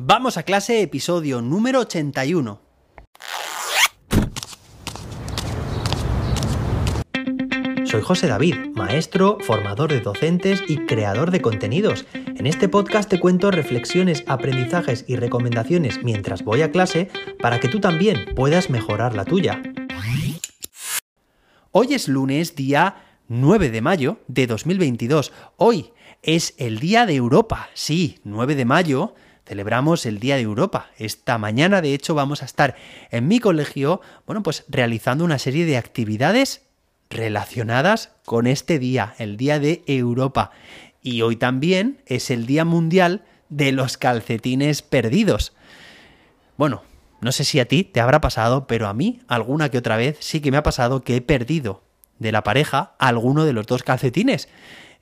Vamos a clase, episodio número 81. Soy José David, maestro, formador de docentes y creador de contenidos. En este podcast te cuento reflexiones, aprendizajes y recomendaciones mientras voy a clase para que tú también puedas mejorar la tuya. Hoy es lunes, día 9 de mayo de 2022. Hoy es el Día de Europa. Sí, 9 de mayo celebramos el Día de Europa. Esta mañana, de hecho, vamos a estar en mi colegio, bueno, pues realizando una serie de actividades relacionadas con este día, el Día de Europa. Y hoy también es el Día Mundial de los calcetines perdidos. Bueno, no sé si a ti te habrá pasado, pero a mí alguna que otra vez sí que me ha pasado que he perdido de la pareja alguno de los dos calcetines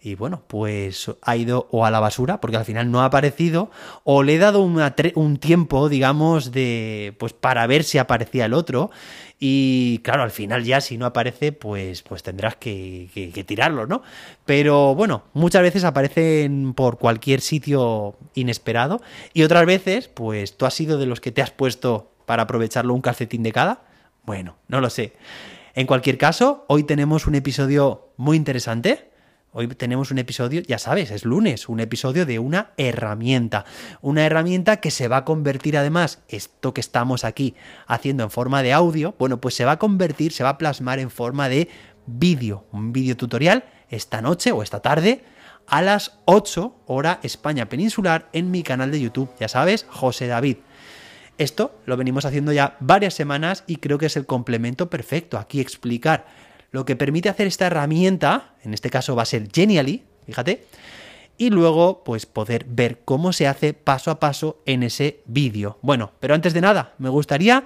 y bueno, pues ha ido o a la basura, porque al final no ha aparecido, o le he dado un tiempo, digamos, de pues para ver si aparecía el otro. Y claro, al final ya si no aparece, pues, pues tendrás que, que tirarlo, ¿no? Pero bueno, muchas veces aparecen por cualquier sitio inesperado. Y otras veces, pues tú has sido de los que te has puesto para aprovecharlo un calcetín de cada. Bueno, no lo sé. En cualquier caso, hoy tenemos un episodio muy interesante Hoy tenemos un episodio, ya sabes, es lunes, un episodio de una herramienta. Una herramienta que se va a convertir además, esto que estamos aquí haciendo en forma de audio, bueno, pues se va a convertir, se va a plasmar en forma de vídeo, un vídeo tutorial esta noche o esta tarde a las 8 hora España peninsular en mi canal de YouTube, ya sabes, José David. Esto lo venimos haciendo ya varias semanas y creo que es el complemento perfecto. Aquí explicar lo que permite hacer esta herramienta, en este caso va a ser Genially, fíjate, y luego pues poder ver cómo se hace paso a paso en ese vídeo. Bueno, pero antes de nada, me gustaría,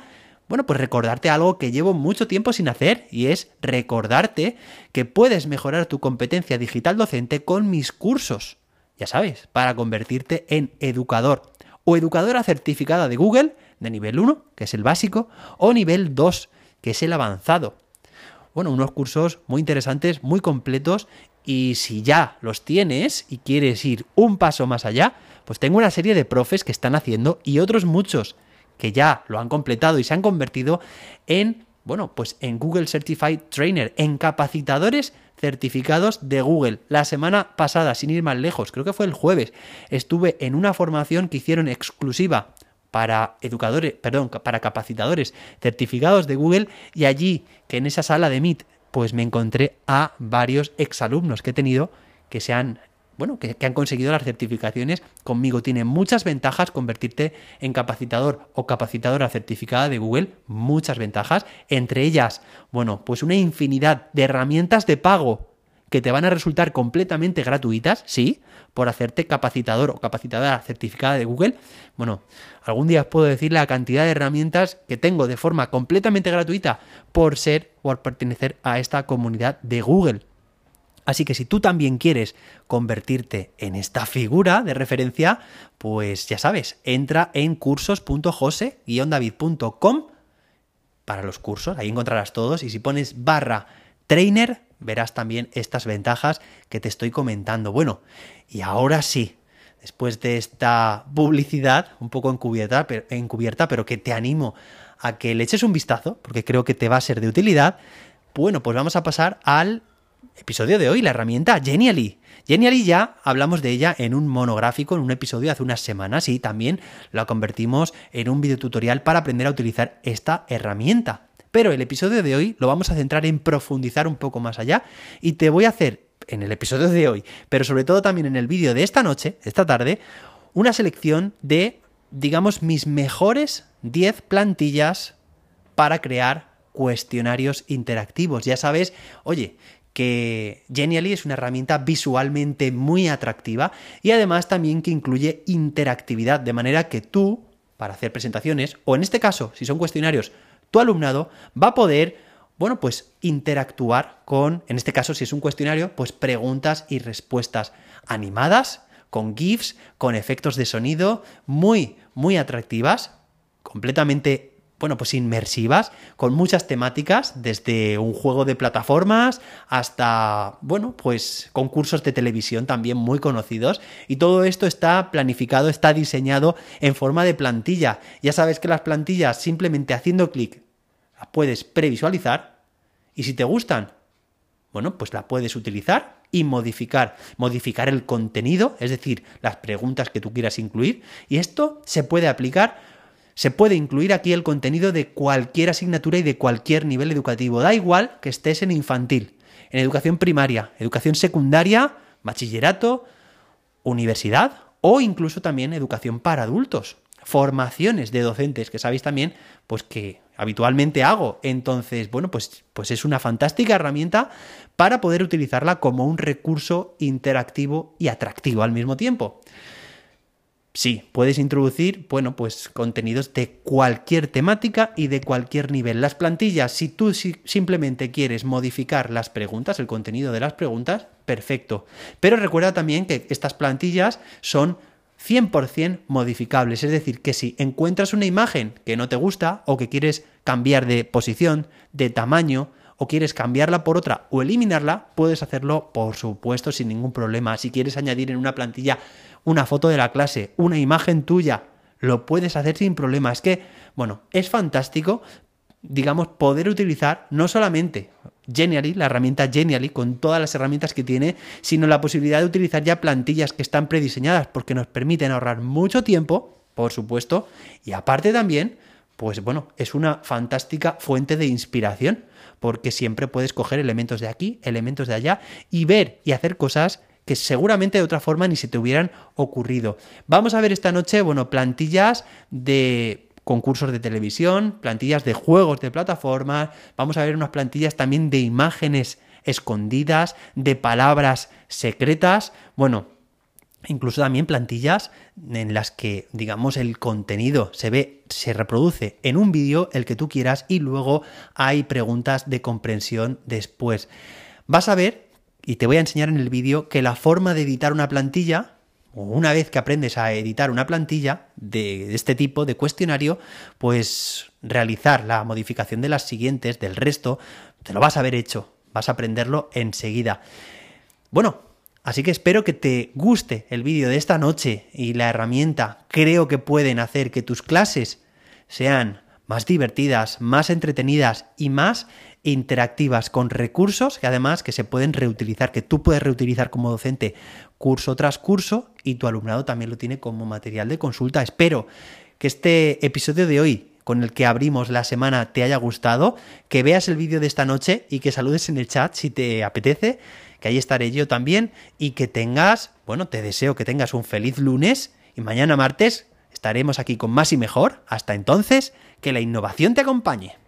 bueno, pues recordarte algo que llevo mucho tiempo sin hacer y es recordarte que puedes mejorar tu competencia digital docente con mis cursos. Ya sabes, para convertirte en educador o educadora certificada de Google de nivel 1, que es el básico, o nivel 2, que es el avanzado bueno, unos cursos muy interesantes, muy completos y si ya los tienes y quieres ir un paso más allá, pues tengo una serie de profes que están haciendo y otros muchos que ya lo han completado y se han convertido en, bueno, pues en Google Certified Trainer, en capacitadores certificados de Google. La semana pasada, sin ir más lejos, creo que fue el jueves, estuve en una formación que hicieron exclusiva para educadores, perdón, para capacitadores certificados de Google y allí, que en esa sala de Meet, pues me encontré a varios exalumnos que he tenido que se han bueno, que, que, han conseguido las certificaciones conmigo. Tiene muchas ventajas convertirte en capacitador o capacitadora certificada de Google, muchas ventajas, entre ellas, bueno, pues una infinidad de herramientas de pago que te van a resultar completamente gratuitas, sí, por hacerte capacitador o capacitadora certificada de Google. Bueno, algún día os puedo decir la cantidad de herramientas que tengo de forma completamente gratuita por ser, o por pertenecer a esta comunidad de Google. Así que si tú también quieres convertirte en esta figura de referencia, pues ya sabes, entra en cursos.jose-david.com para los cursos, ahí encontrarás todos y si pones barra trainer verás también estas ventajas que te estoy comentando. Bueno, y ahora sí, después de esta publicidad un poco encubierta, pero, encubierta, pero que te animo a que le eches un vistazo, porque creo que te va a ser de utilidad, bueno, pues vamos a pasar al episodio de hoy, la herramienta Genially. Genially ya hablamos de ella en un monográfico, en un episodio hace unas semanas y también la convertimos en un videotutorial para aprender a utilizar esta herramienta. Pero el episodio de hoy lo vamos a centrar en profundizar un poco más allá y te voy a hacer en el episodio de hoy, pero sobre todo también en el vídeo de esta noche, esta tarde, una selección de, digamos, mis mejores 10 plantillas para crear cuestionarios interactivos. Ya sabes, oye, que Genially es una herramienta visualmente muy atractiva y además también que incluye interactividad, de manera que tú, para hacer presentaciones, o en este caso, si son cuestionarios tu alumnado va a poder, bueno, pues interactuar con, en este caso si es un cuestionario, pues preguntas y respuestas animadas, con GIFs, con efectos de sonido, muy, muy atractivas, completamente bueno, pues inmersivas, con muchas temáticas, desde un juego de plataformas hasta, bueno, pues concursos de televisión también muy conocidos. Y todo esto está planificado, está diseñado en forma de plantilla. Ya sabes que las plantillas, simplemente haciendo clic, las puedes previsualizar. Y si te gustan, bueno, pues la puedes utilizar y modificar. Modificar el contenido, es decir, las preguntas que tú quieras incluir. Y esto se puede aplicar se puede incluir aquí el contenido de cualquier asignatura y de cualquier nivel educativo. Da igual que estés en infantil, en educación primaria, educación secundaria, bachillerato, universidad o incluso también educación para adultos. Formaciones de docentes que sabéis también pues que habitualmente hago. Entonces, bueno, pues, pues es una fantástica herramienta para poder utilizarla como un recurso interactivo y atractivo al mismo tiempo. Sí, puedes introducir, bueno, pues contenidos de cualquier temática y de cualquier nivel. Las plantillas, si tú simplemente quieres modificar las preguntas, el contenido de las preguntas, perfecto. Pero recuerda también que estas plantillas son 100% modificables, es decir, que si encuentras una imagen que no te gusta o que quieres cambiar de posición, de tamaño, o quieres cambiarla por otra o eliminarla, puedes hacerlo, por supuesto, sin ningún problema. Si quieres añadir en una plantilla una foto de la clase, una imagen tuya, lo puedes hacer sin problema. Es que, bueno, es fantástico, digamos, poder utilizar no solamente Genially, la herramienta Genially, con todas las herramientas que tiene, sino la posibilidad de utilizar ya plantillas que están prediseñadas porque nos permiten ahorrar mucho tiempo, por supuesto, y aparte también, pues bueno, es una fantástica fuente de inspiración porque siempre puedes coger elementos de aquí, elementos de allá y ver y hacer cosas que seguramente de otra forma ni se te hubieran ocurrido. Vamos a ver esta noche, bueno, plantillas de concursos de televisión, plantillas de juegos de plataformas, vamos a ver unas plantillas también de imágenes escondidas, de palabras secretas, bueno, incluso también plantillas en las que, digamos, el contenido se ve, se reproduce en un vídeo, el que tú quieras, y luego hay preguntas de comprensión después. Vas a ver, y te voy a enseñar en el vídeo, que la forma de editar una plantilla, o una vez que aprendes a editar una plantilla de este tipo, de cuestionario, pues realizar la modificación de las siguientes, del resto, te lo vas a haber hecho, vas a aprenderlo enseguida. Bueno, Así que espero que te guste el vídeo de esta noche y la herramienta creo que pueden hacer que tus clases sean más divertidas, más entretenidas y más interactivas con recursos que además que se pueden reutilizar, que tú puedes reutilizar como docente curso tras curso y tu alumnado también lo tiene como material de consulta. Espero que este episodio de hoy con el que abrimos la semana te haya gustado, que veas el vídeo de esta noche y que saludes en el chat si te apetece que ahí estaré yo también y que tengas, bueno, te deseo que tengas un feliz lunes y mañana martes estaremos aquí con más y mejor. Hasta entonces, que la innovación te acompañe.